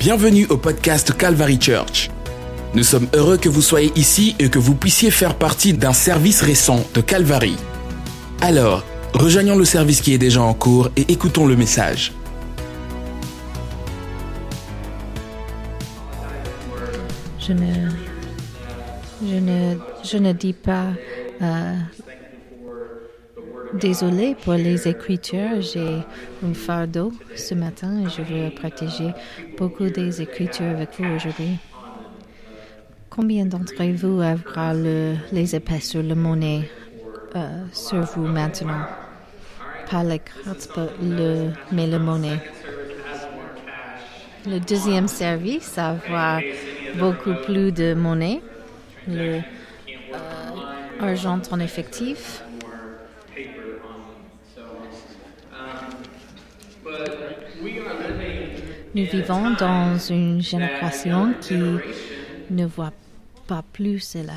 Bienvenue au podcast Calvary Church. Nous sommes heureux que vous soyez ici et que vous puissiez faire partie d'un service récent de Calvary. Alors, rejoignons le service qui est déjà en cours et écoutons le message. Je ne, je ne, dis pas euh, désolé pour les écritures. J'ai un fardeau ce matin et je veux partager beaucoup des écritures avec vous aujourd'hui. Combien d'entre vous aura le, les épées sur le monnaie euh, sur vous maintenant? Pas les cartes, le, mais le monnaie. Le deuxième service, avoir beaucoup plus de monnaie, le euh, argent en effectif. Nous vivons dans une génération qui ne voit pas plus cela.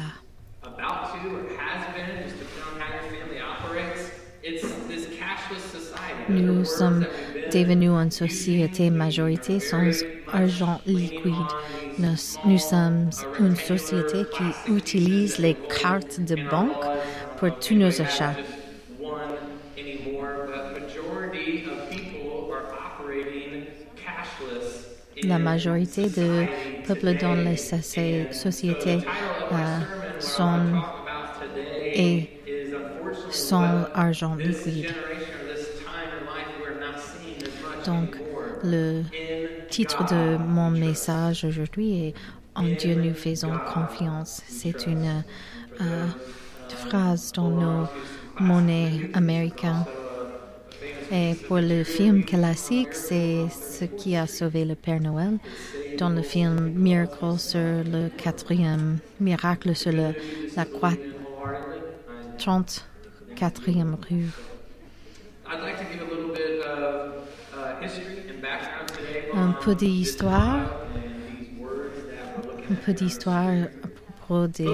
Nous sommes devenus une société majorité sans argent liquide. Nous, nous, sommes une société qui utilise les cartes de banque pour tous nos achats. La majorité des peuples dans les sociétés euh, sont et sans argent liquide. Donc, le titre de mon message aujourd'hui est En Dieu nous faisons confiance. C'est une euh, phrase dans nos monnaies américaines. Et pour le film classique, c'est ce qui a sauvé le Père Noël. Dans le film Miracle sur le quatrième, Miracle sur la 34e rue. Un peu d'histoire, un peu d'histoire à propos de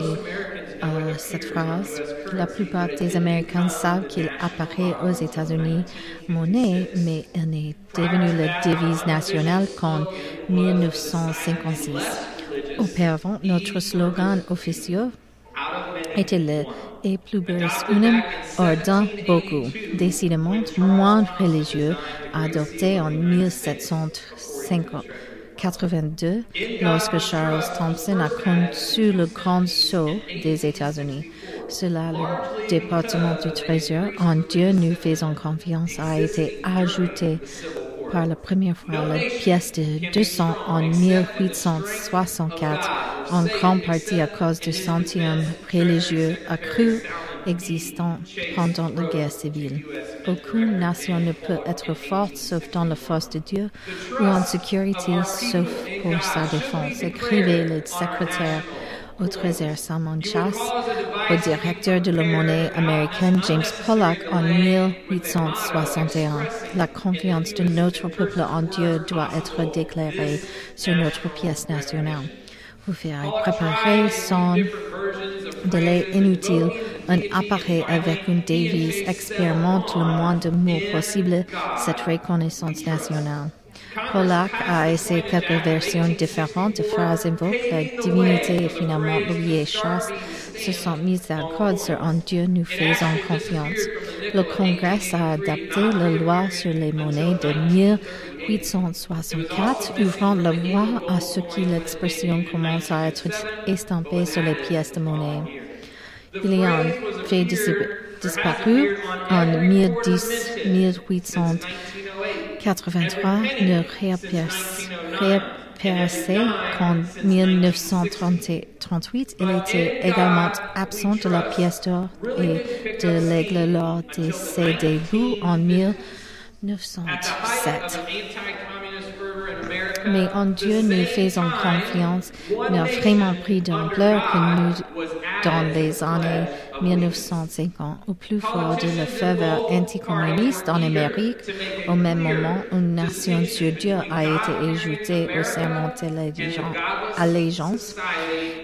euh, cette phrase. La plupart des Américains savent qu'il apparaît aux États-Unis monnaie, mais elle est devenue la devise nationale qu'en 1956. Auparavant, notre slogan officiel était le et pluribus unum ordant beaucoup, décidément moins religieux, adopté en 1782 lorsque Charles Thompson a conçu le Grand Sceau des États-Unis. Cela, le département du Trésor, en Dieu nous faisons confiance, a été ajouté par la première fois la pièce de 200 en 1864, en grande partie à cause du sentiment religieux accru existant pendant la guerre civile. Aucune nation ne peut être forte sauf dans la force de Dieu ou en sécurité sauf pour sa défense, écrivait le secrétaire au Trésor Salmon Chasse, au directeur de la monnaie américaine James Pollock en 1861. La confiance de notre peuple en Dieu doit être déclarée sur notre pièce nationale. Vous ferez préparer sans délai inutile un appareil avec une devise expérimente le moins de mots possible cette reconnaissance nationale. Pollack a essayé quelques versions différentes de phrases invoquent la divinité et finalement lui et Chasse se sont mis d'accord sur un Dieu nous faisons confiance. Le Congrès a adapté la loi sur les monnaies de 1864, ouvrant la voie à ce que l'expression commence à être estampée sur les pièces de monnaie. Un fait disparu en 1800 83 ne réapparaissait qu'en 1938. Il était également absent de la pièce d'or et de l'aigle lors de ses débuts en 1907. Mais en Dieu nous faisons confiance, n'a vraiment pris d'ampleur que nous dans les années 1950, au plus fort de la ferveur anticommuniste en Amérique. Au même moment, une nation sur Dieu a été ajoutée au serment d'allégeance.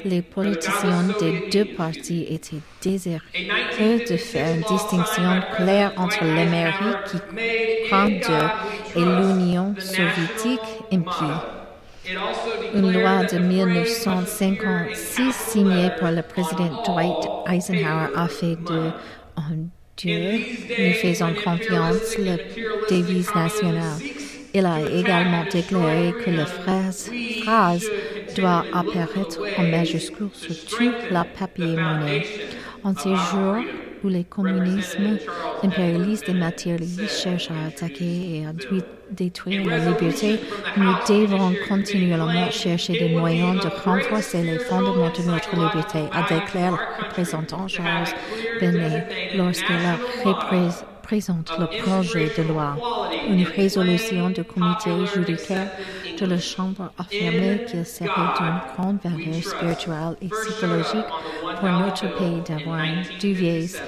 Les politiciens des deux partis étaient désireux de faire une distinction claire entre l'Amérique qui croit Dieu et l'Union soviétique impie. Une loi de 1956 signée par le président Dwight Eisenhower a fait de en Dieu, nous faisons confiance, la devise nationale. Il a également déclaré que la phrase, phrase doit apparaître en majuscule sur toute la papier-monnaie. En ces jours où les communismes impérialistes et matérialistes cherchent à attaquer et à détruire la liberté, nous devons continuellement chercher des moyens de renforcer les fondements de notre liberté, a déclaré le représentant Charles Benet lorsqu'il a présente le projet de loi. Une résolution du comité judiciaire de la Chambre affirmait qu'il serait d'une grande valeur spirituelle et psychologique pour notre pays d'avoir une devise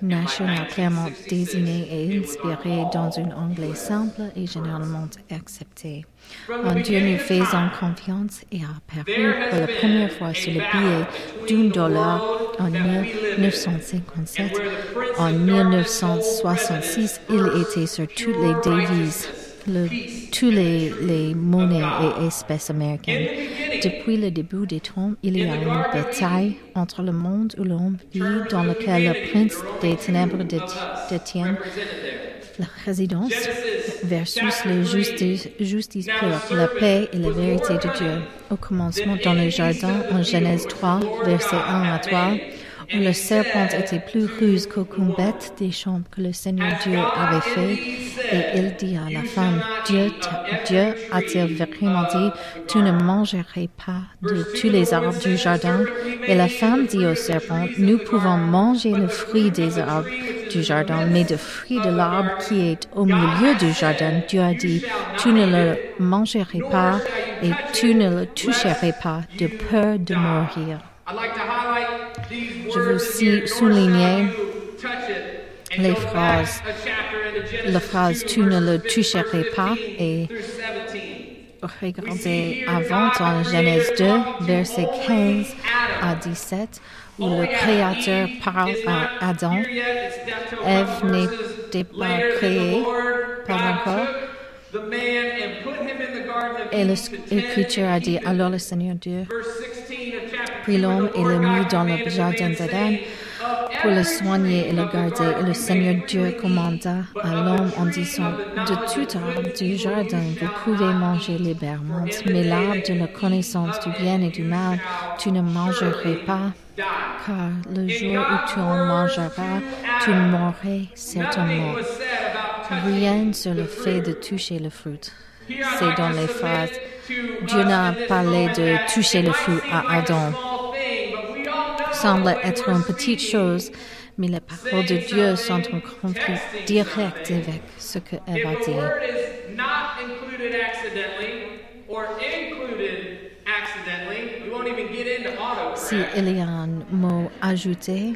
nationale clairement désignée et inspirée dans un anglais simple et généralement accepté. Dieu nous faisons confiance et a apparu pour la première fois sur le billet d'un dollar en 1957. En 1966, il était sur toutes les devises le, tous les, les, monnaies et espèces américaines. Depuis le début des temps, il y a une bataille entre le monde où l'on vit, dans lequel le prince des ténèbres détient la résidence, versus la justice, justice pure, la paix et la vérité de Dieu. Au commencement, dans le jardin, en Genèse 3, versets 1 à 3, où le serpent était plus ruse qu'aucune bête des champs que le Seigneur Dieu avait fait. Et il dit à la femme, Dieu, Dieu a-t-il vraiment dit, tu ne mangerai pas de tous les arbres du jardin? Et la femme dit au serpent, nous pouvons manger le fruit des arbres du jardin, mais le fruit de l'arbre qui est au milieu du jardin, Dieu a dit, tu ne le mangerai pas et tu ne le toucherai pas de peur de mourir. Je veux souligner les phrases, la phrase tu ne le toucherais pas et regardez avant en Genèse 2, verset 15 à 17, où le Créateur parle à Adam. Ève n'était pas créée, pas encore. Et l'Écriture a dit, alors le Seigneur Dieu prit l'homme et le mit dans le jardin d'Éden pour le soigner et le garder. Et le Seigneur Dieu commanda à l'homme en disant, de tout arbre du jardin, vous pouvez manger librement, mais l'arbre de la connaissance du bien et du mal, tu ne mangeras pas, car le jour où tu en mangeras, tu mourras certainement. Rien sur le fait de toucher le fruit. C'est dans les phrases. Dieu n'a parlé de toucher le fruit à Adam semble être une petite chose, mais les paroles de Dieu sont en conflit direct avec ce que Eve a dit. Si il y a un mot ajouté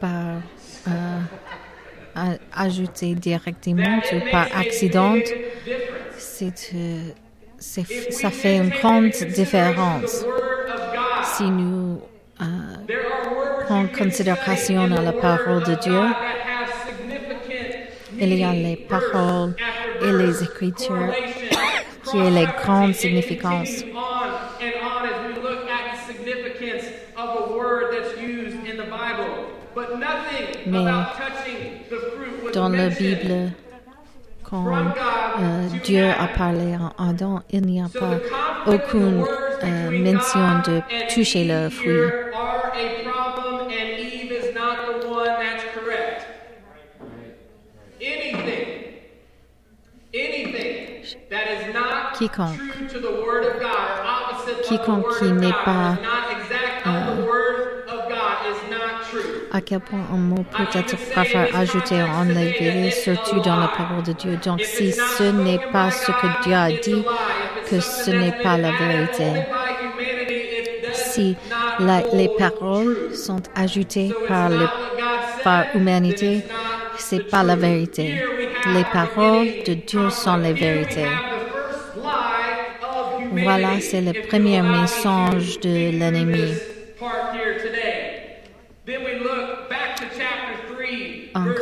par euh, ajouté directement ou par accident, c'est, euh, ça fait une grande différence. Si nous en considération à la parole de Dieu. Il y a les paroles et les écritures qui ont les grandes significances. Mais dans la Bible, quand euh, Dieu a parlé à Adam, il n'y a pas aucune euh, mention de toucher le fruit. quiconque, quiconque qui n'est pas à quel point un mot peut être ajouté ou enlevé, surtout dans la parole de Dieu. Donc, si ce n'est pas ce que Dieu a dit, que ce n'est pas la vérité. Si les paroles sont ajoutées par, le, par l'humanité, c'est pas la vérité. Les paroles de Dieu sont les vérités. Voilà, c'est le premier mensonge de l'ennemi.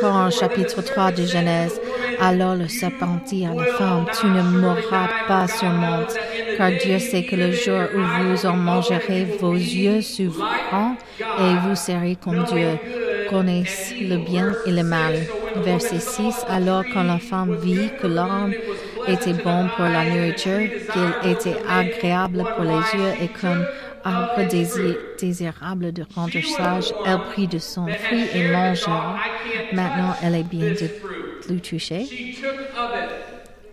En chapitre 3 de Genèse, Alors le serpent dit à la femme, tu ne mourras pas sûrement, car Dieu sait que le jour où vous en mangerez, vos yeux s'ouvriront et vous serez comme Dieu, connaissent le bien et le mal. Verset 6. Alors quand la femme vit que l'arbre était bon pour la nourriture, qu'il était agréable pour les yeux et qu'un arbre désirable de rendre sage, elle prit de son fruit et mangea. Maintenant, elle est bien de le.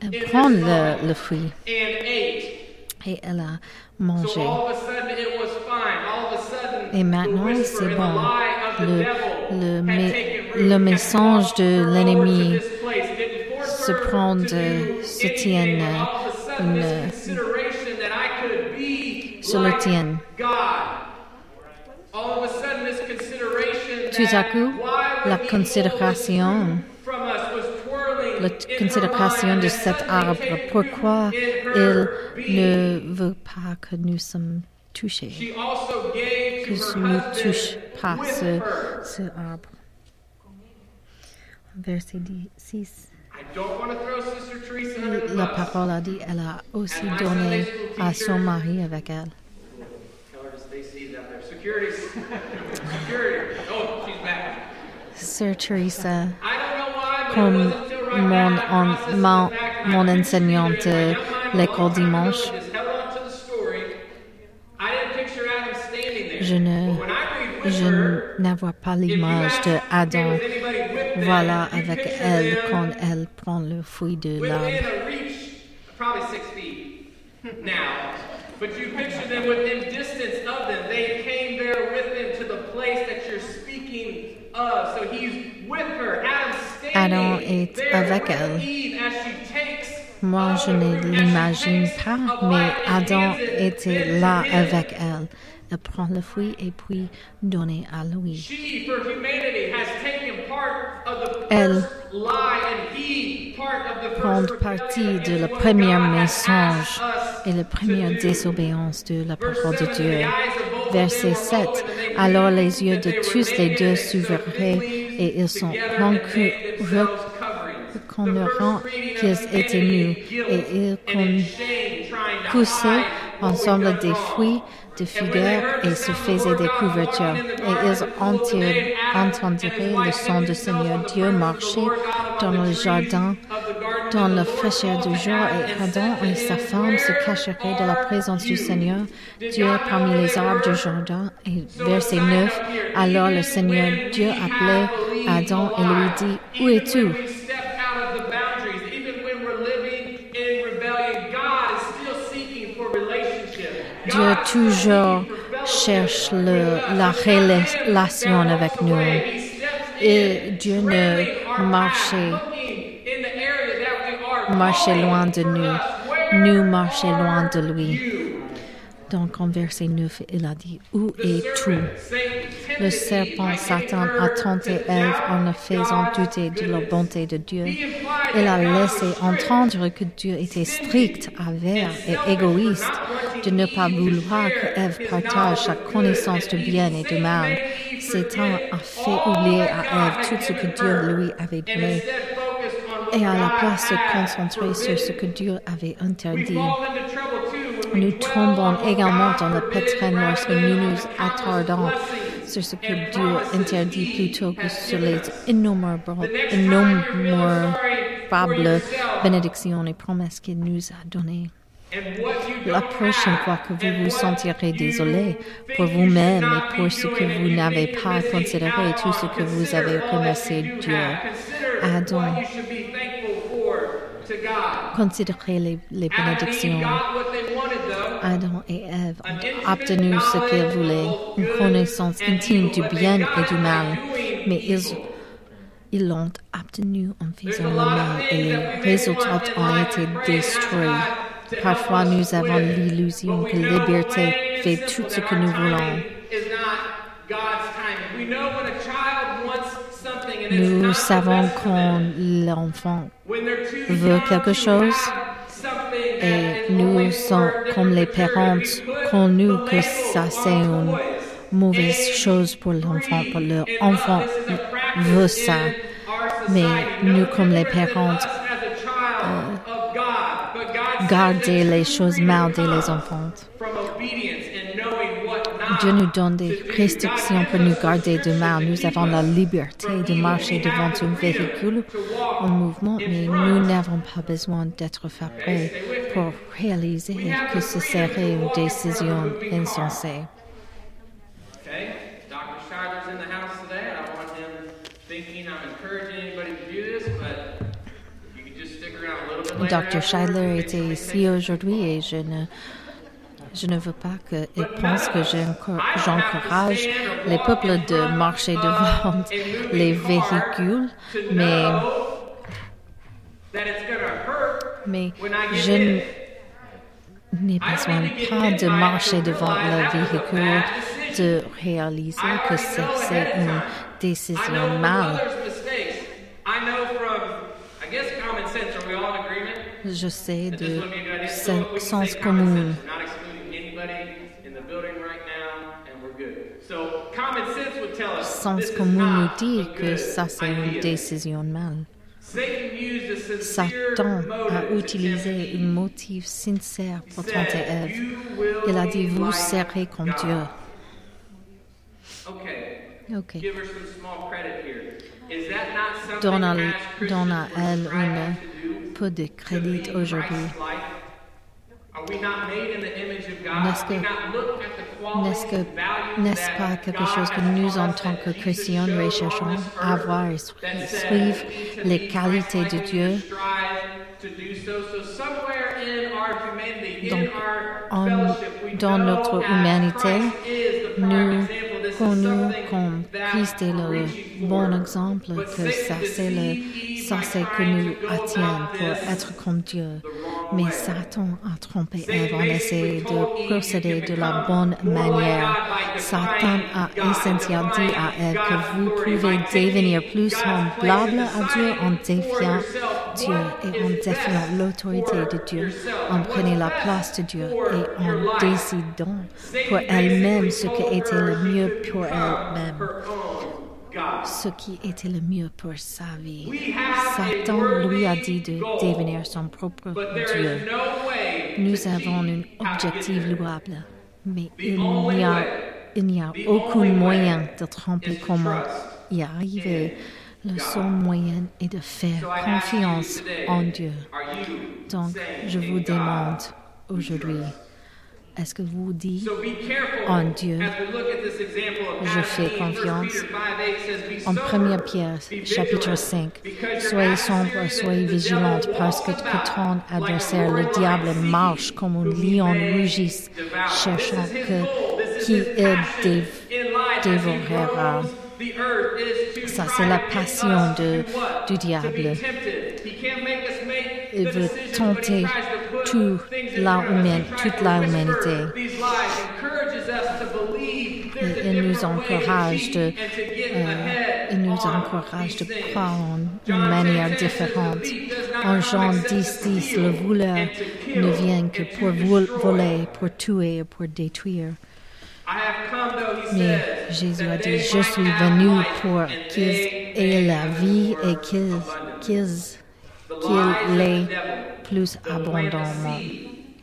Elle prend le, fruit et elle a mangé. Et maintenant, c'est bon. Le, le, le message de l'ennemi se prend, se tient une, sur le tien. Tout à coup, la considération, la considération de cet arbre, pourquoi il ne veut pas que nous sommes touchés, que nous ne touche pas ce, ce arbre. Verset 6. La parole a dit, elle a aussi donné à son mari avec elle. Sir Teresa, comme mon, mon, mon enseignante l'école dimanche, je ne, je n'avais pas l'image de Adam voilà avec elle quand elle prend le fruit de l'arbre. But you picture them within distance of them. They came there with him to the place that you're speaking of. So he's with her. Adam est avec elle. Moi, je ne l'imagine pas, mais Adam était là avec elle. Elle prend le fruit et puis donne à lui. Elle prend partie de la première message et la première désobéissance de la parole de Dieu. Verset 7. Alors les yeux de tous les deux s'ouvriraient et ils sont reconnaîtront qu'ils étaient nus et ils poussaient ensemble des fruits de figues et se faisaient des couvertures. Et ils entendirent le son du Seigneur Dieu marcher dans le jardin dans la fraîcheur du jour et Adam et sa femme se cacheraient de la présence du Seigneur Dieu parmi les arbres du jardin. Et verset 9, alors le Seigneur Dieu appelait Adam et lui dit, Où es-tu? Dieu toujours cherche la relation avec nous. Et Dieu ne marchait, marchait loin de nous. Nous marchons loin de lui. Donc en verset 9, il a dit, Où es-tu? Le serpent Satan a tenté Ève en le faisant douter de la bonté de Dieu. Il a laissé entendre que Dieu était strict, avare et égoïste, de ne pas vouloir que Ève partage sa connaissance du bien et du mal. Satan a fait oublier à Ève tout ce que Dieu lui avait donné et à la place de se concentrer sur ce que Dieu avait interdit. Nous tombons également dans le pétrin lorsque nous nous attardons sur ce que Dieu interdit plutôt que sur les innombrables bénédictions et promesses qu'il nous a données. La prochaine fois que vous vous sentirez désolé pour vous-même et pour ce que vous n'avez pas considéré, tout ce que vous avez remercié Dieu, Adam, considérez les, les bénédictions. Adam et Ève ont obtenu ce qu'ils voulaient, une connaissance intime du bien et du mal, mais ils ils l'ont obtenu en faisant le mal et les résultats ont été détruits. Parfois, nous avons l'illusion que la liberté fait tout ce que nous voulons. Nous savons quand l'enfant veut quelque chose et nous sommes comme les parents quand nous que ça c'est une mauvaise chose pour l'enfant, pour l'enfant veut ça. Mais nous, comme les parents, garder les choses mal des les enfants. Dieu nous donne des restrictions pour nous garder du mal. Nous avons la liberté de marcher devant un véhicule en mouvement, mais nous n'avons pas besoin d'être frappés pour réaliser que ce serait une décision insensée. Dr. Scheidler était ici aujourd'hui et je ne, je ne veux pas qu'il pense que j'encourage les peuples de marcher devant les véhicules, mais, mais je n'ai besoin pas de marcher devant le véhicule, de réaliser que c'est une décision mal. Je sais de sens commun. Sens commun nous dit que ça c'est une décision mal. Satan a utilisé un motif sincère pour tenter Ève. Il a dit vous serez comme Dieu. Ok. Donne à, donne à elle une de crédit aujourd'hui. N'est-ce pas quelque chose que nous, en tant que chrétiens, recherchons avoir et suivre les qualités de Dieu? Donc, dans notre humanité, nous connu comme Christ est le bon exemple, que ça c'est le, ça c'est que nous atteignons pour être comme Dieu. Mais Satan a trompé Ève en essayant de procéder de la bonne manière. Satan a essentiellement dit à Ève que vous pouvez devenir plus semblable à Dieu en défiant Dieu et en défiant l'autorité de Dieu, en prenant la place de Dieu et en décidant pour elle-même ce qui était le mieux pour elle-même ce qui était le mieux pour sa vie. Satan lui a dit de devenir son propre Dieu. Nous avons un objectif louable, mais il n'y a, il n'y a aucun moyen de tromper comment y arriver. Le seul moyen est de faire confiance en Dieu. Donc, je vous demande aujourd'hui, est-ce que vous dites en Dieu, je fais confiance. En 1 Pierre, chapitre 5, soyez sombre, soyez vigilante, parce que, ton adversaire, le diable, marche comme un lion rugisse, cherchant que, qui il dévorera. Ça, c'est la passion de, du diable. Il veut tenter toute la humanité. Il nous encourage de, euh, il nous encourage de croire en une manière différente. En Jean 10, 10, le voleur ne vient que pour voler, pour tuer et pour détruire. Mais Jésus a dit, je suis venu pour qu'ils aient la vie et qu'ils qu'il l'ait plus abondamment.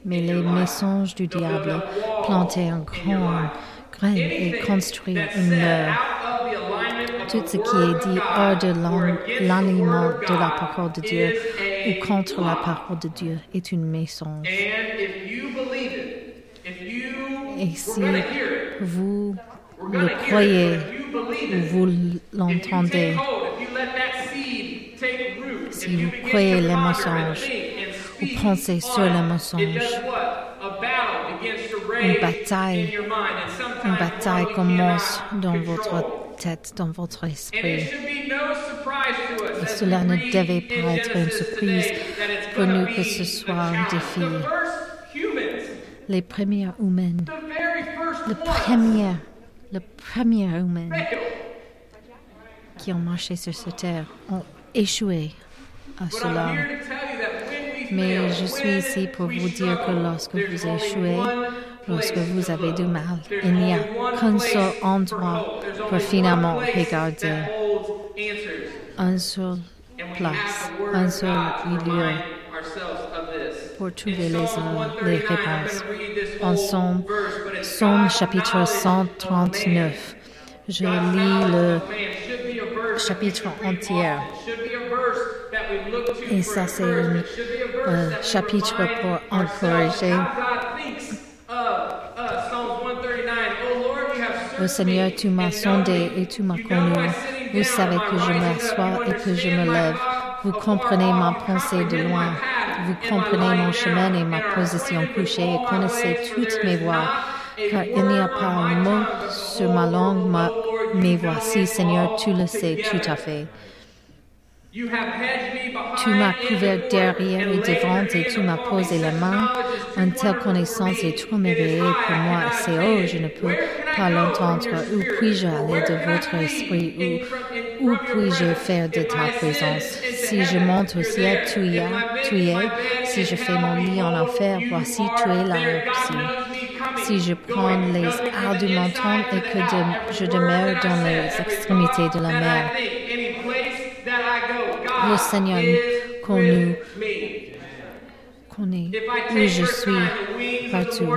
Mais les mensonges du diable plantaient un grand grain et construisent une meurtre. Tout ce qui est dit hors de l'aliment de la parole de Dieu ou contre la parole de Dieu est une mensonge. Et si vous le croyez ou vous l'entendez, si vous croyez les mensonges ou pensez sur les mensonges, une bataille, une bataille commence dans votre tête, dans votre esprit. Et cela ne devait pas être une surprise pour nous que ce soit un défi. Les premières humaines, le premier, le premier humain qui ont marché sur cette terre ont échoué à cela. Mais je suis ici pour vous dire que lorsque vous échouez, lorsque vous avez du mal, il n'y a qu'un seul endroit pour finalement regarder. Un seul place, un seul lieu pour trouver les, réponses. En Somme, Somme chapitre 139, je lis le chapitre entier. Et ça, c'est chapitre pour encourager. Oh Seigneur, tu m'as sondé et tu m'as connu. Vous savez que je m'assois et que je me lève. Vous comprenez ma pensée de loin. Vous comprenez mon chemin et ma position couchée et connaissez toutes mes voies. Car il n'y a pas un mot sur ma langue, mais voici, Seigneur, tu le sais tout à fait. Tu m'as couvert derrière et devant et tu m'as posé la main. Une telle connaissance est trop merveilleuse pour moi. C'est oh, je ne peux pas l'entendre. Où puis-je aller de votre esprit? Où, où puis-je faire de ta présence? Si je monte au ciel, tu y, es, tu y es. Si je fais mon lit en enfer, voici, tu es là aussi. Si je prends les arts du menton et que je demeure dans les extrémités de la mer, le Seigneur qu'on connaît où je suis partout.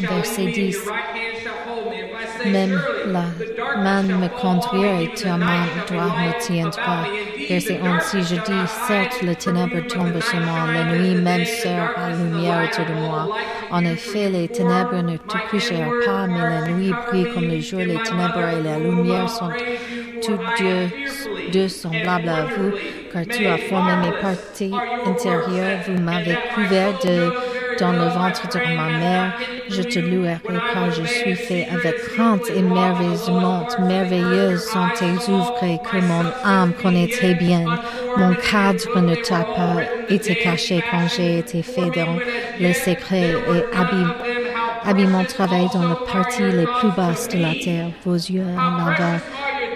Verset 10. Même la main me conduire et ta main droite me tiendra. Verset 11. Si je dis, certes, le ténèbre tombe sur moi, la nuit même sert à la lumière autour de moi. En effet, les ténèbres ne te coucheront pas, mais la nuit brille comme le jour. Les ténèbres et la lumière sont tous Dieu, deux semblables à vous, car tu as formé mes parties intérieures, vous m'avez couvert de, dans le ventre de ma mère. Je te louerai quand je suis fait avec crainte et merveilleusement merveilleuses sont tes œuvres que mon âme connaît très bien. Mon cadre ne t'a pas été caché quand j'ai été fait dans les secrets et habillé habille mon travail dans les parties les plus basses de la terre. Vos yeux en avaient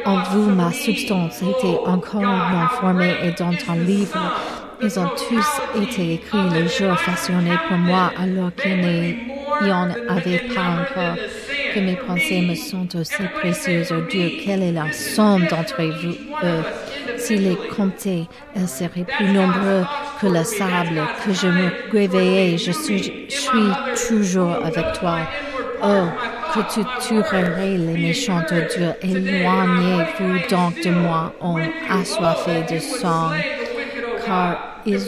en vous ma substance était encore non formée et dans ton livre, ils ont tous été écrits les jours façonnés pour moi alors qu'il n'y en avait pas encore. Que mes pensées me sont aussi précieuses, oh Dieu, quelle est la somme d'entre vous eux? S'il les comptait, elles seraient plus nombreux que le sable, que je me réveillais, je suis, je suis toujours avec toi. Oh, que tu les méchants de Dieu. Éloignez-vous donc de moi, homme assoiffé de sang, car ils,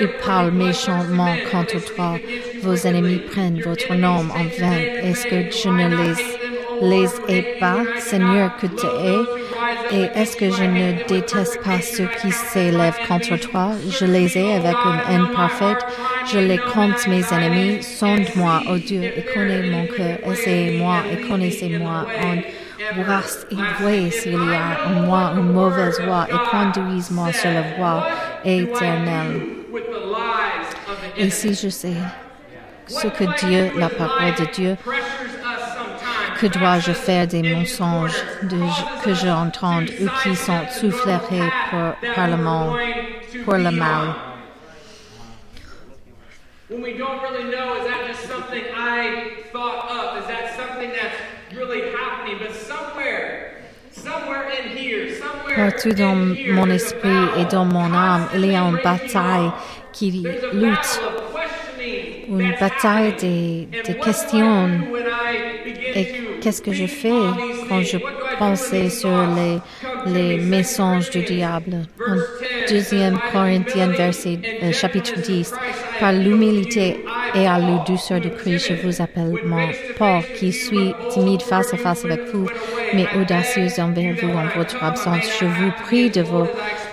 ils parlent méchamment contre toi. Vos ennemis prennent votre nom en vain. Est-ce que je ne les, les ai pas, Seigneur, que tu es? Et est-ce que je ne déteste pas ceux qui s'élèvent contre toi? Je les ai avec une haine parfaite. Je les compte mes ennemis. Sonde-moi, ô oh Dieu, et connais mon cœur. Essayez-moi et connaissez-moi. En grâce et voyez s'il y a en moi une mauvaise voie et conduise-moi sur la voie éternelle. Et si je sais ce que Dieu, la parole de Dieu, que dois-je faire des mensonges de, que j'entends ou qui sont soufflés pour, par le mal, pour le mal? When we don't really know, is that just something I thought up? Is that something that's really happening? But somewhere, somewhere in here, somewhere Partout dans mon esprit et dans mon âme, il y a une bataille qui lutte, une bataille des, des questions. Et qu'est-ce que je fais quand je pensais sur les, les mensonges du diable? En 2 Corinthiens, verset, euh, chapitre 10, par l'humilité et à la douceur de Christ, je vous appelle mon Paul, qui suis timide face à face avec vous, mais audacieuse envers vous en votre absence. Je vous prie de vous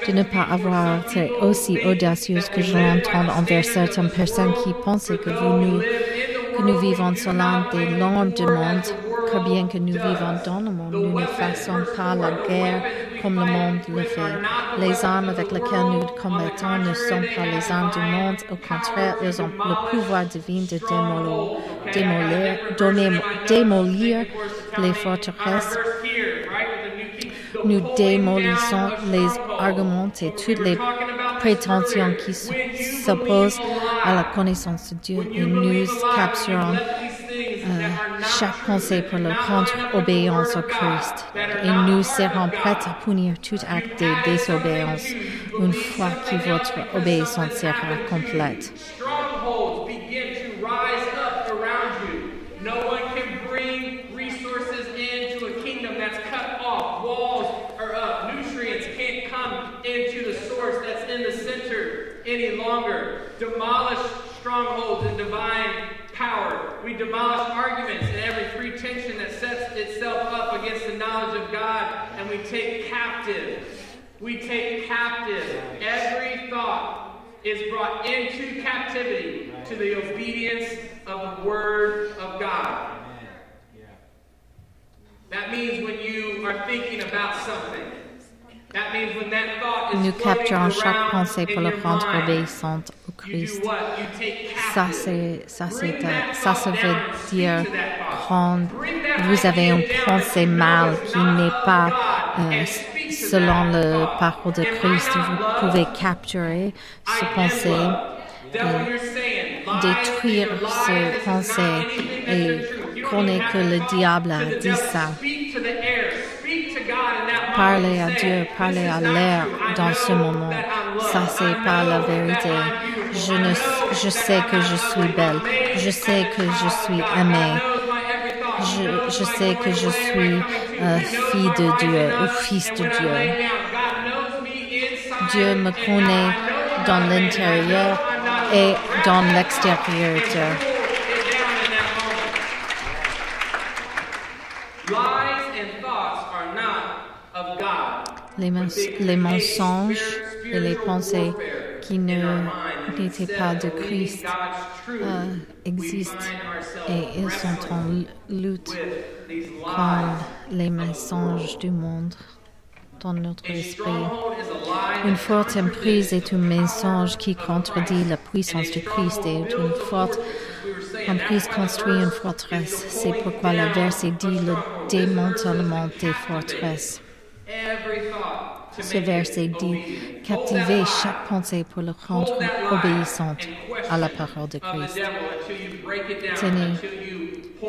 de ne pas avoir été aussi audacieuse que je l'entends envers certaines personnes qui pensent que nous, que nous vivons selon des normes du monde car bien que nous vivons dans le monde, nous ne faisons pas la guerre comme le monde le fait. Les armes avec lesquelles nous combattons ne sont pas les armes du monde, au contraire, elles ont le pouvoir divin de démolir, démolir, démolir les forteresses. Nous démolissons les arguments et toutes les prétentions qui s'opposent à la connaissance de Dieu et nous capturons chaque pensée pour leur rendre obéissance au Christ. Et nous serons prêts à punir tout acte de désobéissance une fois que votre obéissance sera complète. Demolish arguments and every pretension that sets itself up against the knowledge of God, and we take captive. We take captive every thought is brought into captivity to the obedience of the Word of God. That means when you are thinking about something, that means when that thought is Nous capturons chaque pensée pour le rendre obéissante Christ. Ça, ça, ça, veut dire quand vous avez une pensée mal qui n'est pas euh, selon le parole de Christ, vous pouvez capturer ce pensée, lies détruire ce pensée et connaît que le diable a dit ça. Parlez à Dieu, parlez "This à l'air dans ce moment. Ça, c'est pas la vérité. Je, ne, je sais que je suis belle. Je sais que je suis aimée. Je, je sais que je suis euh, fille de Dieu ou fils de Dieu. Dieu me connaît dans l'intérieur et dans l'extérieur. Les, mens- les mensonges et les pensées qui ne n'étaient pas de Christ euh, existent et ils sont en lutte contre les mensonges du monde dans notre esprit. Une forte emprise est un mensonge qui contredit la puissance a Christ et une forte emprise construit une forteresse. C'est pourquoi le verset dit le démantèlement des forteresses. Ce verset dit captiver chaque pensée pour le rendre obéissante à la parole de Christ. Tenez-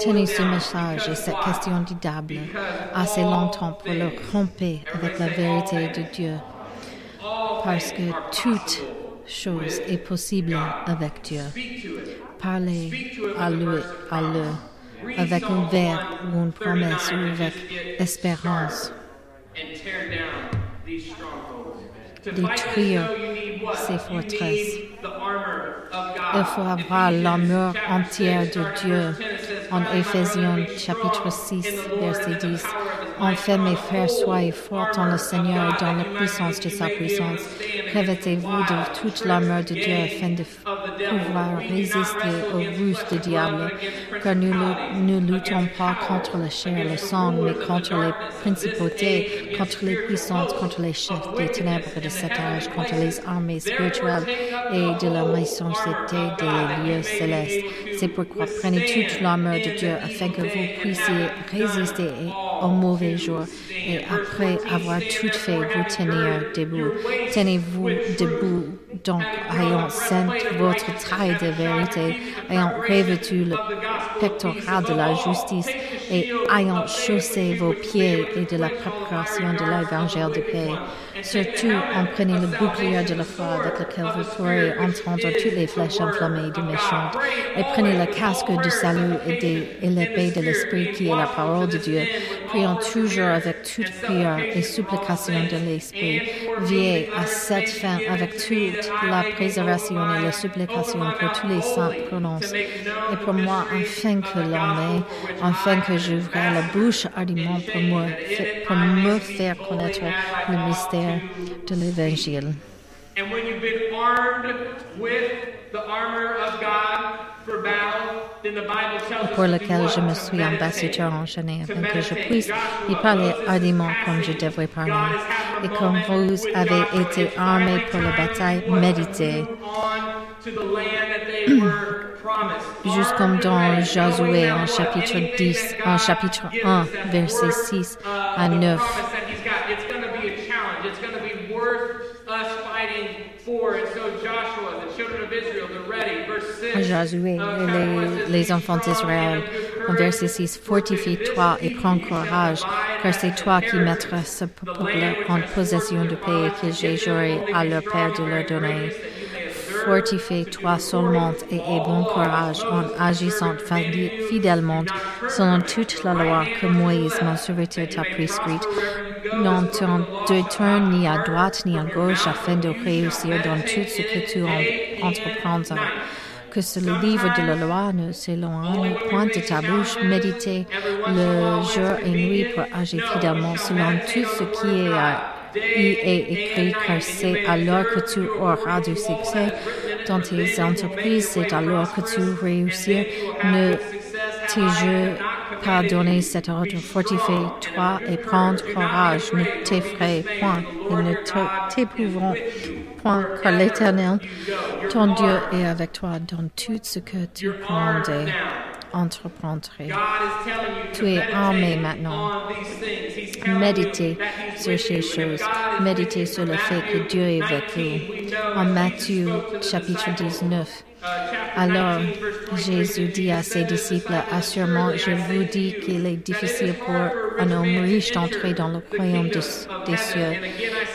Tenez ce message et cette question du diable assez longtemps pour le romper avec la vérité de. Dieu, parce que toute chose est possible avec Dieu. Parlez à lui, à lui, avec un verbe ou une 139 promesse ou avec espérance. Détruire ces forteresses. Il faut avoir l'armure entière 6, de Dieu. verse 10, it says, En "Finally, my Éphésiens chapitre strong 6, in the Lord verset and in the 10. power of his En might. fait, mes frères, soyez forts dans le Seigneur et dans la puissance de sa puissance. Revêtez-vous de toute l'armure de Dieu afin de pouvoir résister aux ruses du diable. Car nous ne luttons pas contre la chair et le sang, mais contre les principautés, contre les puissances, contre les chefs des ténèbres de cet âge, contre les armées spirituelles et de la méchanceté des lieux célestes. C'est pourquoi prenez toute l'armure de Dieu afin que vous puissiez résister au mauvais jour et après 14, avoir tout fait, vous tenir debout. Tenez-vous debout, donc ayant of votre taille de vérité, ayant revêtu le pectoral de la justice et ayant chaussé vos pieds et de la préparation de l'évangile de paix. Surtout, helmet en prenez of le bouclier de la foi avec lequel vous pourrez entendre toutes les flèches enflammées du méchant. Et prenez le casque du salut et, et l'épée de l'Esprit qui est la parole de Dieu. Prions toujours avec toute prière et supplication de l'Esprit. Veillez à cette fin avec toute la préservation et la supplication pour tous les saints prononces. Et pour moi, afin que l'on which afin I que j'ouvre la bouche hardiment pour, it pour me faire connaître le mystère de l'Évangile. And when you've been armed with the armor of God for battle, then the Bible tells us pour lequel je me suis ambassadeur enchaîné, afin que je puisse y parler ardemment comme je devrais parler. Et comme vous avez été armés pour la bataille, méditez. Juste comme dans Josué en chapitre Anything 10, that en chapitre gives 1, us that's versets worth, 6 uh, à the 9. promise that he's got, it's going to be a challenge. It's going to be worth us fighting for. And so Joshua, the children of Israel, they're ready. Verse 6. Josué les, says, les "Be enfants d'Israël En verset 6, fortifie-toi et prends courage, car c'est toi qui mettras ce peuple en possession du pays que j'ai juré à leur père de leur donner. Fortifie-toi seulement et aie bon courage en agissant fidèlement selon toute la loi que Moïse, mon serviteur, t'a prescrite. Non t'en détourne ni à droite ni à gauche afin de réussir dans tout ce que tu entreprendras que ce livre de la loi ne s'éloigne point de ta bouche, méditez le jour et nuit pour agir fidèlement selon tout ce qui est, y est écrit, car c'est alors que tu auras du succès dans tes entreprises, c'est alors que tu réussiras. Ne t'ai-je pas donné cet ordre, fortifie-toi et prends courage, ne t'effraie point et ne t'éprouveront point, car l'Éternel, ton Dieu, est avec toi dans tout ce que tu prendrais, entreprendrais. Tu es armé maintenant. Méditez sur ces choses. Méditez sur le fait que Dieu est avec vous. En Matthieu chapitre 19, alors Jésus dit à ses disciples, Assurément, je vous dis qu'il est difficile pour un homme riche d'entrer dans le royaume des cieux.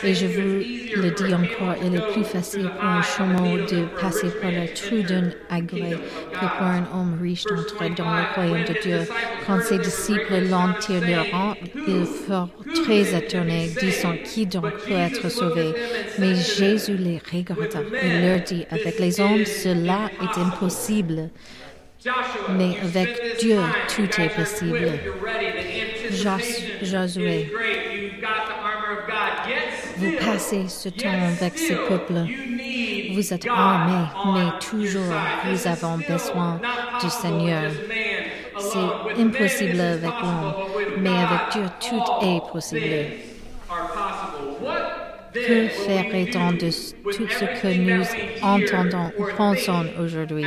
Et je vous le dis encore, il est plus facile pour un chameau de passer par le trou d'un agré que pour un homme riche d'entrer dans le royaume de Dieu. Quand ses disciples l'entireront, ils furent très étonnés, disant qui donc peut être sauvé? Mais Jésus les regarda et leur dit, avec les hommes, cela est impossible. Mais avec Dieu, tout est possible. Josué, vous passez ce temps avec ce peuple. Vous êtes armés, mais toujours vous avez besoin du Seigneur. C'est impossible avec l'homme, mais avec Dieu, tout est possible. Que ferait-on de tout ce que nous entendons ou pensons aujourd'hui?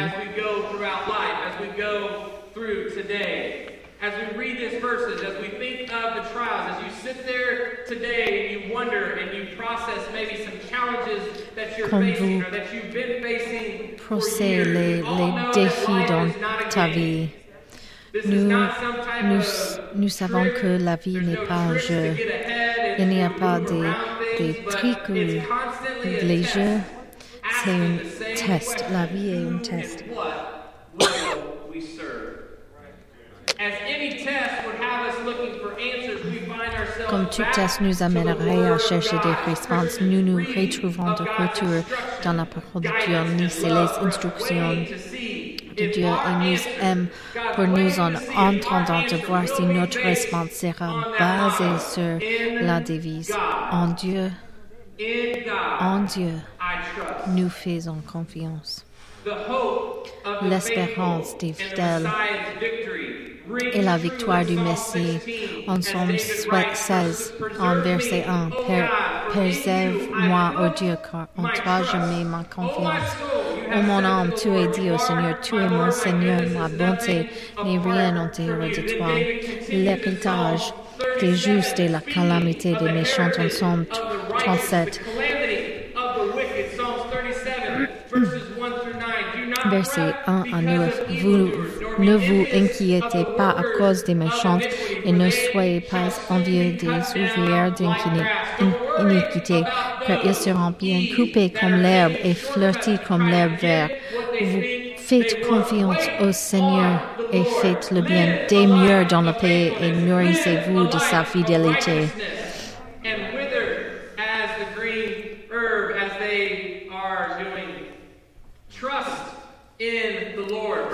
As we read these verses, as we think of the trials, as you sit there today and you wonder and you process maybe some challenges that you're facing or that you've been facing for years, les, les défis dans ta vie. Nous, nous, nous savons que la vie n'est pas un jeu. Il n'y a pas des, des trucs ou les jeux. C'est un test. La vie est un test. Comme tout test nous amènerait à chercher des réponses, nous nous retrouvons de retour dans la parole de Dieu, ni c'est les instructions de Dieu et nous aime pour nous en entendant de voir si notre réponse sera basée sur la devise En Dieu, en Dieu, nous faisons confiance. L'espérance des fidèles et la victoire du Messie. En Somme 16, en verset 1, Préserve-moi, ô Dieu, car en toi je mets ma confiance. Ô mon âme, tu es dit au Seigneur, tu es mon Seigneur, ma bonté n'est rien en dehors de toi. L'héritage des justes et la calamité des méchants en Somme 37. Verset 1 à 9. Vous ne vous inquiétez pas à cause des méchants et ne soyez pas envieux des ouvrières d'iniquité, car ils seront bien coupés comme l'herbe et flottis comme l'herbe verte. Vous faites confiance au Seigneur et faites le bien. Demeurez dans le pays et nourrissez-vous de sa fidélité.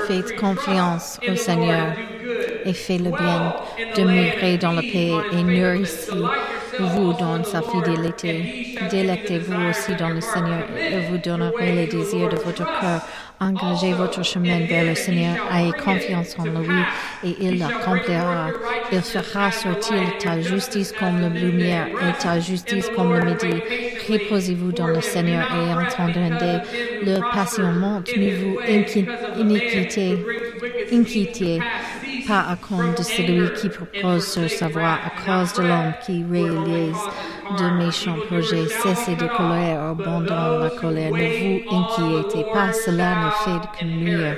Faites confiance au Seigneur et faites le bien. Demeurez dans le pays et nourrissez-vous dans sa fidélité. Délectez-vous aussi dans le Seigneur et vous donnerez les désirs de votre cœur. Engagez votre chemin vers le Seigneur, ayez confiance en lui et il l'accomplira. Il fera sortir ta justice comme la lumière et ta justice comme le midi. Reposez-vous dans le Seigneur et entendez le passionnement. Ne vous inquiétez, inquiétez pas à cause de celui qui propose sur sa voie, à cause de l'homme qui réalise de méchants projets. Cessez de colère, abandonnez la colère. Ne vous inquiétez pas, cela ne fait que nuire.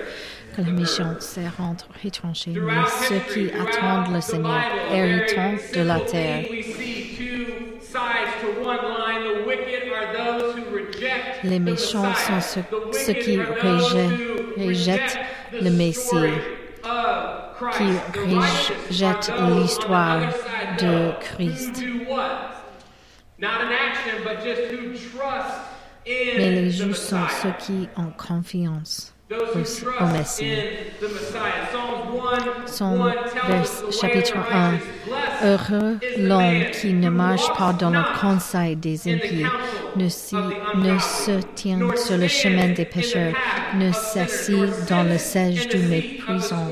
que les méchants se rendent retranchés, mais ceux qui attendent le Seigneur hériteront de la terre. Les méchants sont ceux, qui rejettent le Messie, qui rejettent l'histoire de Christ. Mais les justes sont ceux qui ont confiance au, au Messie. Son vers, chapitre 1. Heureux l'homme qui ne marche pas dans le conseil des impies, ne, si, ne se tient sur le chemin des pécheurs, ne s'assit dans le siège du méprisant,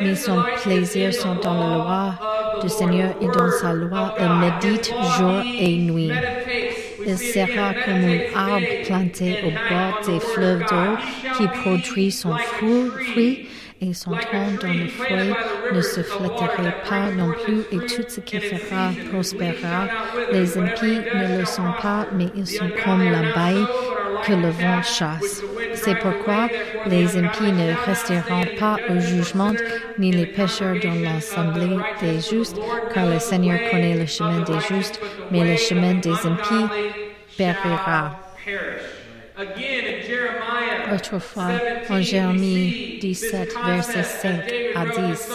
mais son plaisir sont dans la loi du Seigneur et dans sa loi il médite jour et nuit. Il sera comme un arbre planté au bord des fleuves d'eau qui produit son fruit et son tronc dont le fruit ne se flatterait pas non plus et tout ce qu'il fera prospérera. Les impies ne le sont pas, mais ils sont comme l'abeille que le vent chasse. C'est pourquoi les impies ne resteront pas au jugement, ni les pécheurs dans l'assemblée des justes, car le Seigneur connaît le chemin des justes, mais le chemin des impies périra. Autrefois, en Jérémie 17, verset 5 à 10,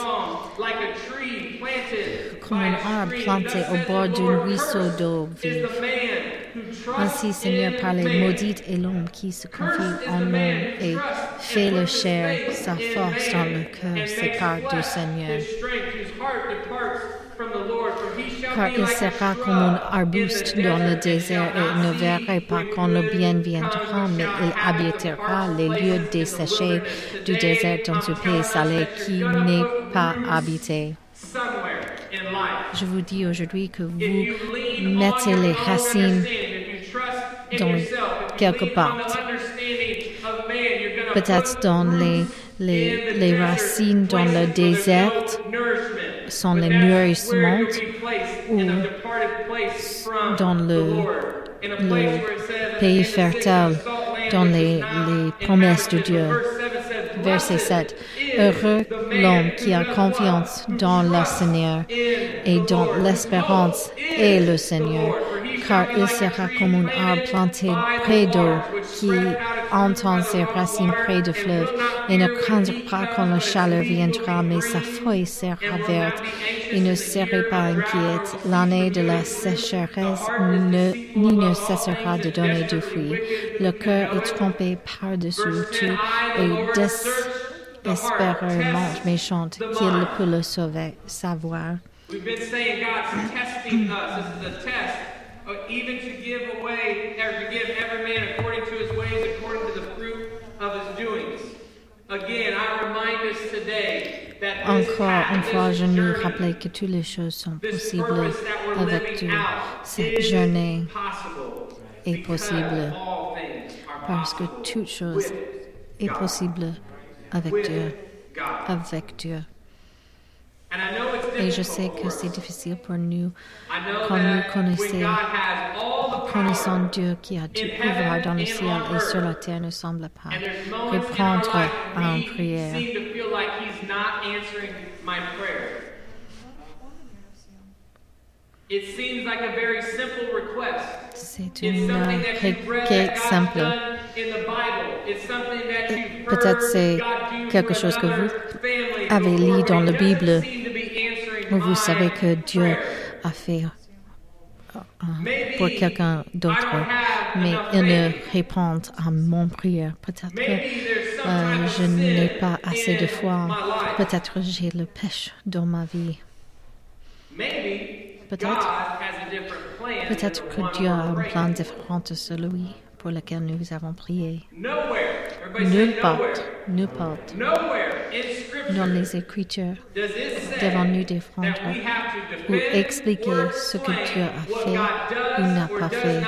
comme un arbre planté au bord d'un ruisseau d'eau vive. Ainsi, Seigneur, parlait, maudite est l'homme qui se confie en nous et fait le chair sa force dans le cœur sépare du Seigneur. Car il sera comme un arbuste dans le désert et ne verra pas quand le bien viendra, mais il habitera les lieux desséchés du désert dans ce pays salé qui n'est pas habité. Je vous dis aujourd'hui que vous mettez les racines dans quelque part. Peut-être dans les, les, les, racines dans le désert sont les nourrissements ou dans le, le pays fertile, dans les, les promesses de Dieu. Verset 7. Heureux l'homme qui a confiance dans le Seigneur et dont l'espérance est le Seigneur car il sera comme un arbre planté près d'eau qui entend ses racines près du fleuve et ne craindra pas quand la chaleur viendra, mais sa feuille sera verte. Il ne serait pas inquiète. L'année de la sécheresse ne, ni ne cessera de donner du fruit. Le cœur est trompé par-dessus tout et désespérément méchante qu'il peut le sauver, savoir. We've been saying God's testing us. This is a test. even to give away, or to give every man according to his ways, according to the fruit of his doings. Again, I remind us today that Encore une fois, je nous rappelle que toutes les choses sont possibles avec Dieu. Cette journée est possible parce que toute chose est possible avec Dieu. Avec Dieu. Et je sais que c'est difficile pour nous quand nous connaissons, connaissons Dieu qui a tout pouvoir dans le ciel et sur la terre ne semble pas répondre à une prière. C'est une requête simple. Peut-être c'est quelque chose que vous avez lu dans la Bible vous savez que Dieu a fait euh, pour quelqu'un d'autre, mais il ne répond à mon prière. Peut-être que euh, je n'ai pas assez de foi. Peut-être j'ai le péché dans ma vie. Peut-être. Peut-être que Dieu a un plan différent de celui pour lequel nous avons prié. Nulle part, nulle part, dans les Écritures, devons-nous défendre ou expliquer ce que Dieu a fait ou n'a pas fait.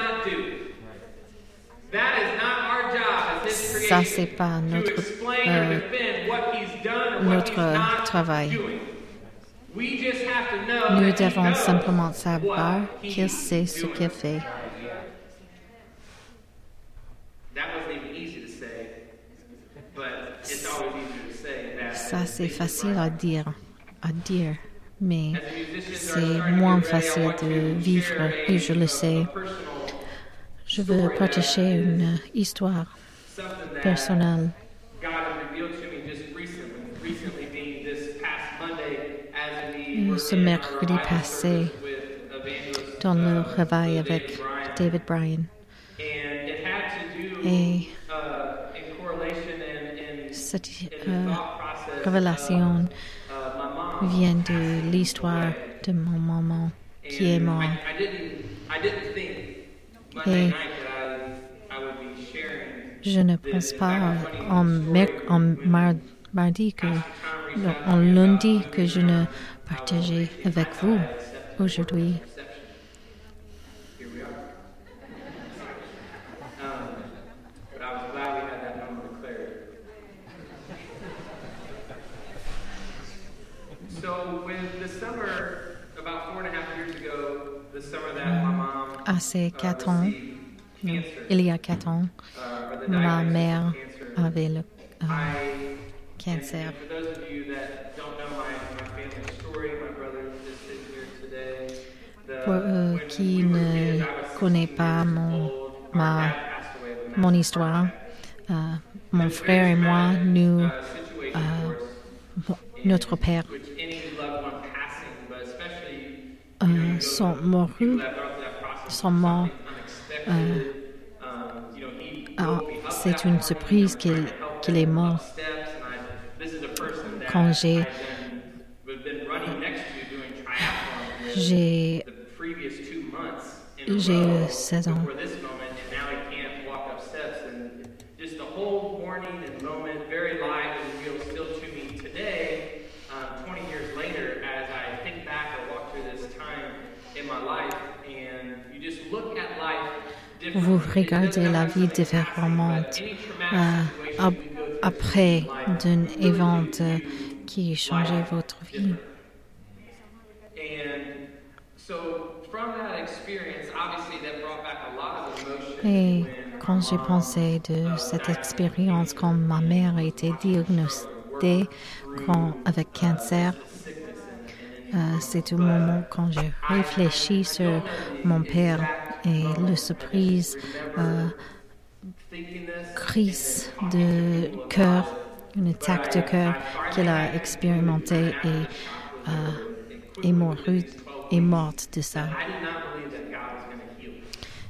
Ça, c'est pas notre, euh, notre travail. Nous devons simplement savoir qu'il sait ce qu'il fait. ça, c'est facile à dire, à dire, mais c'est moins facile de vivre et je le sais. Je veux partager une histoire personnelle. Ce mercredi passé, dans le réveil avec David Bryan. and it had to do Et cette euh, révélation vient de l'histoire de mon maman qui est mort. Et- Je ne pense pas en, en mar- mardi que, en lundi que je ne partageais avec vous aujourd'hui. Here we are. But I was glad we had that moment of clarity. So, when the summer, about four and a half years ago, the summer that my mom À ces uh, quatre ans, non, il y a quatre ans, uh, ma mère avait le euh, I cancer. And for those of you that don't know my, my family story, my brother is sitting here today. The, Pour when qui ne 16 pas mon- mon histoire, euh, mon frère et moi, nous, uh, euh, notre père, euh, sont morts, sont morts. Ah, c'est une surprise qu'il- him est mort. Quand j'ai- j'ai j'ai eu 16 ans. before this moment, and now he can't walk up steps. And just the whole morning and moment, very live and real, still to me today, 20 years later, as I think back or walk through this time in my life, and you just look at life Vous regardez la vie différemment euh, ap- après d'un événement qui changeait votre vie. Et quand j'ai pensé de cette expérience quand ma mère a été diagnostiquée avec cancer, euh, c'est au moment quand j'ai réfléchi sur mon père et le surprise, euh, crise de cœur, une attaque de cœur qu'il a expérimenté et euh, est mort est morte de ça.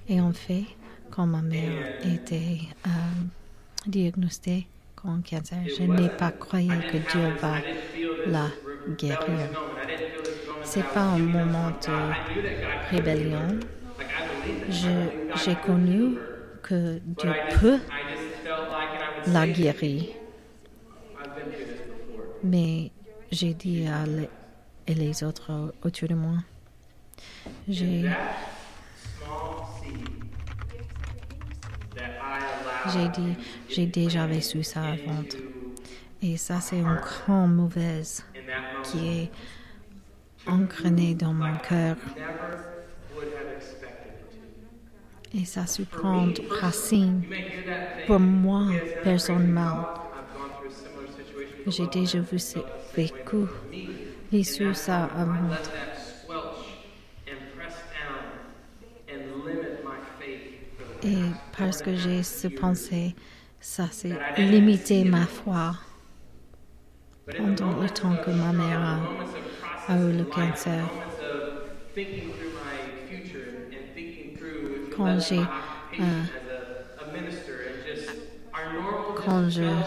Et en fait, quand ma mère était euh, diagnostiquée con cancer, je n'ai pas croyé que Dieu va la guérir. C'est pas un moment de rébellion. J'ai connu que Dieu peut la guérir. Mais j'ai dit à les, les autres autour de moi, j'ai j'ai dit, j'ai déjà vécu ça avant. Et ça, c'est une grande mauvaise qui est ancrée dans mon cœur. Et ça se prend racine pour moi personnellement. J'ai déjà vu ce- vécu, vécu ça avant. Et parce que j'ai ce pensée, ça c'est limité ma foi pendant le temps que ma mère a, eu le cancer. Quand j'ai, euh, quand je-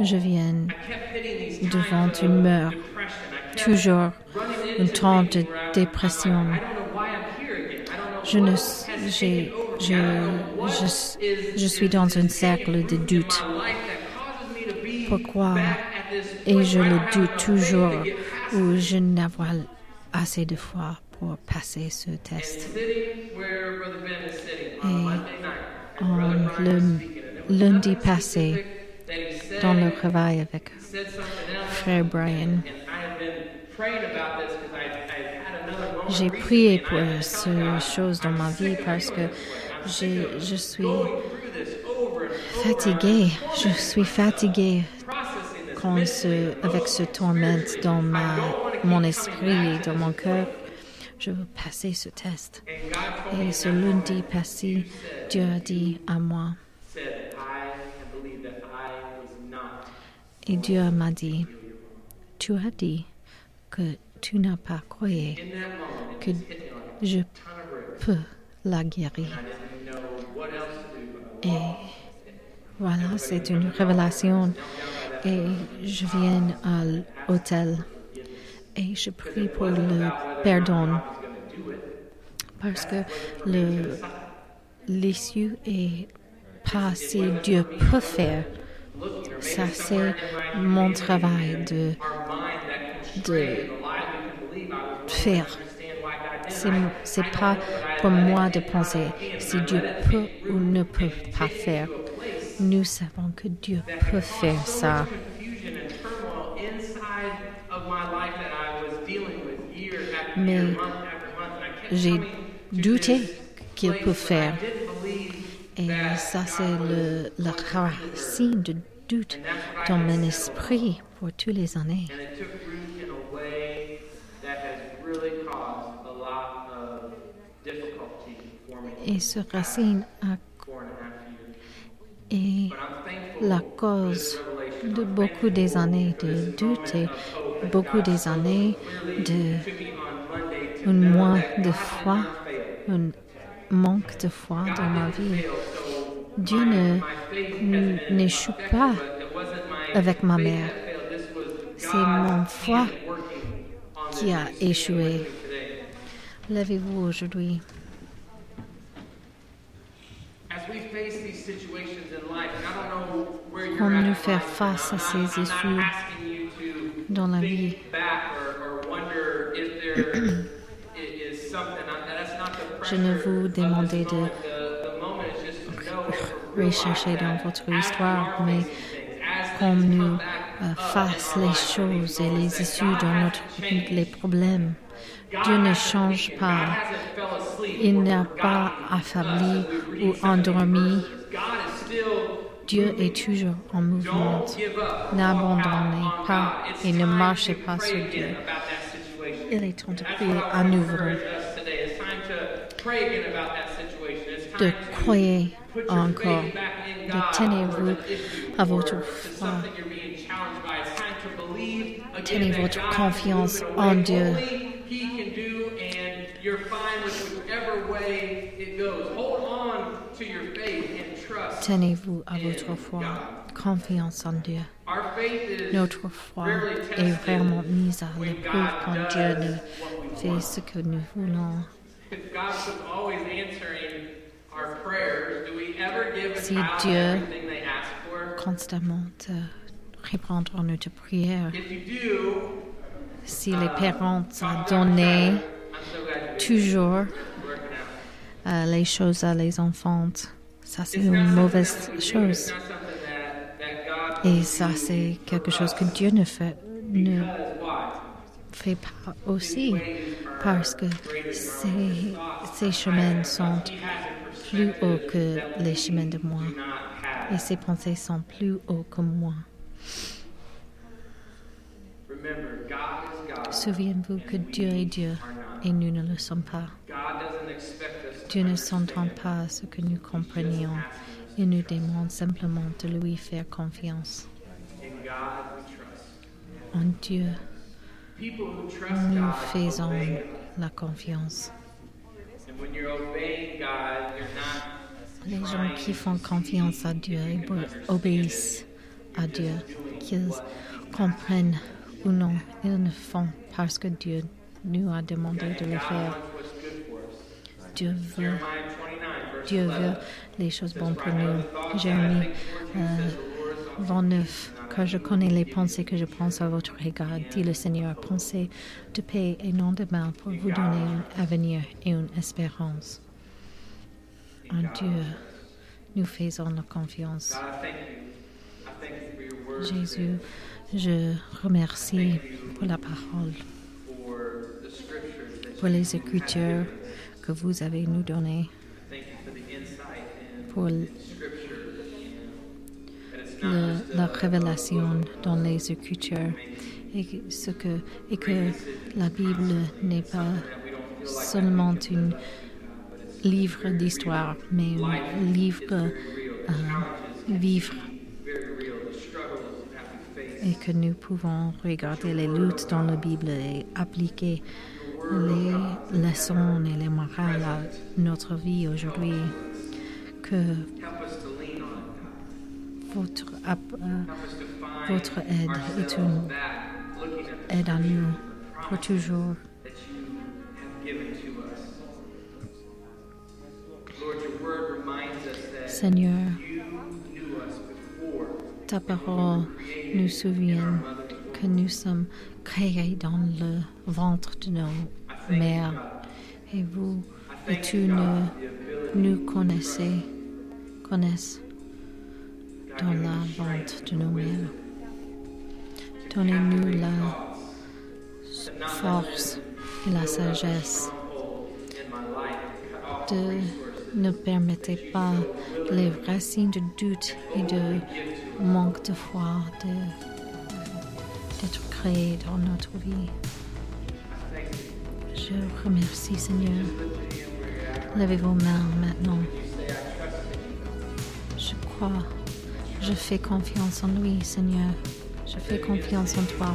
Je viens devant une kept toujours running un into temps things de dépression. Je ne, je, je, je suis is- dans un cercle de doute. Pourquoi? Et je le doute toujours it. je n'avoir assez de foi pour passer ce test. Et en lundi passé, dans le travail avec. Frère Brian, j'ai prié pour ces choses dans ma vie parce que je suis fatiguée. Je suis fatiguée quand ce, avec ce tourment dans ma, mon esprit et dans mon cœur. Je veux passer ce test. Et ce lundi passé, Dieu a dit à moi, et Dieu m'a dit, tu as dit que tu n'as pas croyé que je peux la guérir. Et voilà, c'est une révélation. Et je viens à l'hôtel et je prie pour le pardon parce que l'issue est pas si Dieu peut faire. Ça, c'est mon travail de, de faire. C'est pas pour moi de penser si Dieu peut ou ne peut pas faire. Nous savons que Dieu peut faire ça. Mais J'ai douté qu'il peut faire. Et ça, c'est la racine de doute dans mon esprit pour toutes les années. Et ce racine a est la cause de beaucoup des années de doute et beaucoup des années de un that de foi, un manque de foi dans ma vie. Dieu n'échoue pas avec ma mère. C'est mon foi qui a échoué. Levez-vous aujourd'hui. At nous faire face à ces issues dans la vie. Je ne vous this de rechercher dans votre histoire, mais things nous euh, fasse les choses et les issues dans notre les problèmes. Dieu ne change pas. Il n'a pas affaibli ou endormi. Dieu est toujours en mouvement. N'abandonnez pas et ne marchez pas sur Dieu. Il est temps de prier à nouveau, de your encore, tenez-vous à votre foi. Tenez votre confiance en Dieu. Tenez-vous à votre foi, confiance en Dieu. Notre foi est vraiment mise à l'épreuve quand Dieu we fait ce que nous voulons. Si Dieu-? Constamment de répondre à notre prière. Si les parents ont donné toujours euh, les choses à les enfants, ça c'est une mauvaise chose. Et ça c'est quelque chose que. Dieu ne fait, ne pas aussi. Parce que ces, chemins sont plus perspective que les chemins de moi. Et ses pensées sont plus hauts que moi. Souviens-vous que Dieu est Dieu et nous ne le sommes pas. Dieu ne s'entend pas à ce que nous comprenions. Il nous demande simplement de lui faire confiance. En Dieu, nous faisons la confiance. And when you're obeying God, you're not Les gens qui font confiance à Dieu et obéissent à Dieu, qu'ils comprennent ou non, ils ne font parce que Dieu nous a demandé de le faire. Dieu veut, Jeremiah 29, verse Dieu 11. veut les choses bonnes pour nous. Jérémie euh, 29, car je connais les pensées que je pense à votre égard, dit le Seigneur, pensées de paix et non de mal pour vous donner un avenir et une espérance. En Dieu, nous faisons la confiance. Jésus, je remercie pour la parole, pour les écritures que vous avez nous données, pour le- la révélation dans les écritures. Et que, ce que, et que la Bible n'est pas seulement un livre d'histoire, mais un livre euh, vivre et que nous pouvons regarder les luttes dans la Bible et appliquer les leçons et les morales à notre vie aujourd'hui. Que votre, euh, aide est une aide à nous pour toujours. Seigneur, ta parole nous souvient que nous sommes créés dans le ventre de nos mères et vous et tu nous, nous connaissez, connaissez dans la ventre de nos mères. Donnez-nous la force et la sagesse de ne permettez pas les racines de doute et de manque de foi d'être créés dans notre vie. Je remercie Seigneur. Levez vos mains maintenant. Je crois, je fais confiance en lui Seigneur. Je fais confiance en toi.